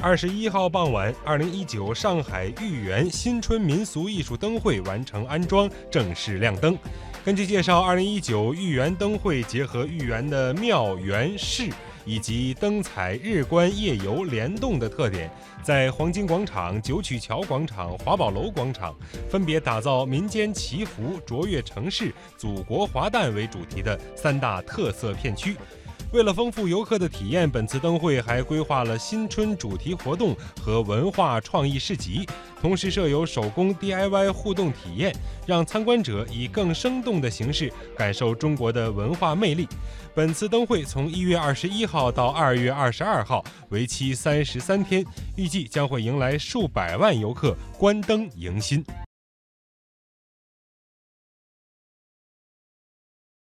二十一号傍晚，二零一九上海豫园新春民俗艺术灯会完成安装，正式亮灯。根据介绍，二零一九豫园灯会结合豫园的庙园市以及灯彩日观夜游联动的特点，在黄金广场、九曲桥广场、华宝楼广场分别打造民间祈福、卓越城市、祖国华诞为主题的三大特色片区。为了丰富游客的体验，本次灯会还规划了新春主题活动和文化创意市集，同时设有手工 DIY 互动体验，让参观者以更生动的形式感受中国的文化魅力。本次灯会从一月二十一号到二月二十二号，为期三十三天，预计将会迎来数百万游客观灯迎新。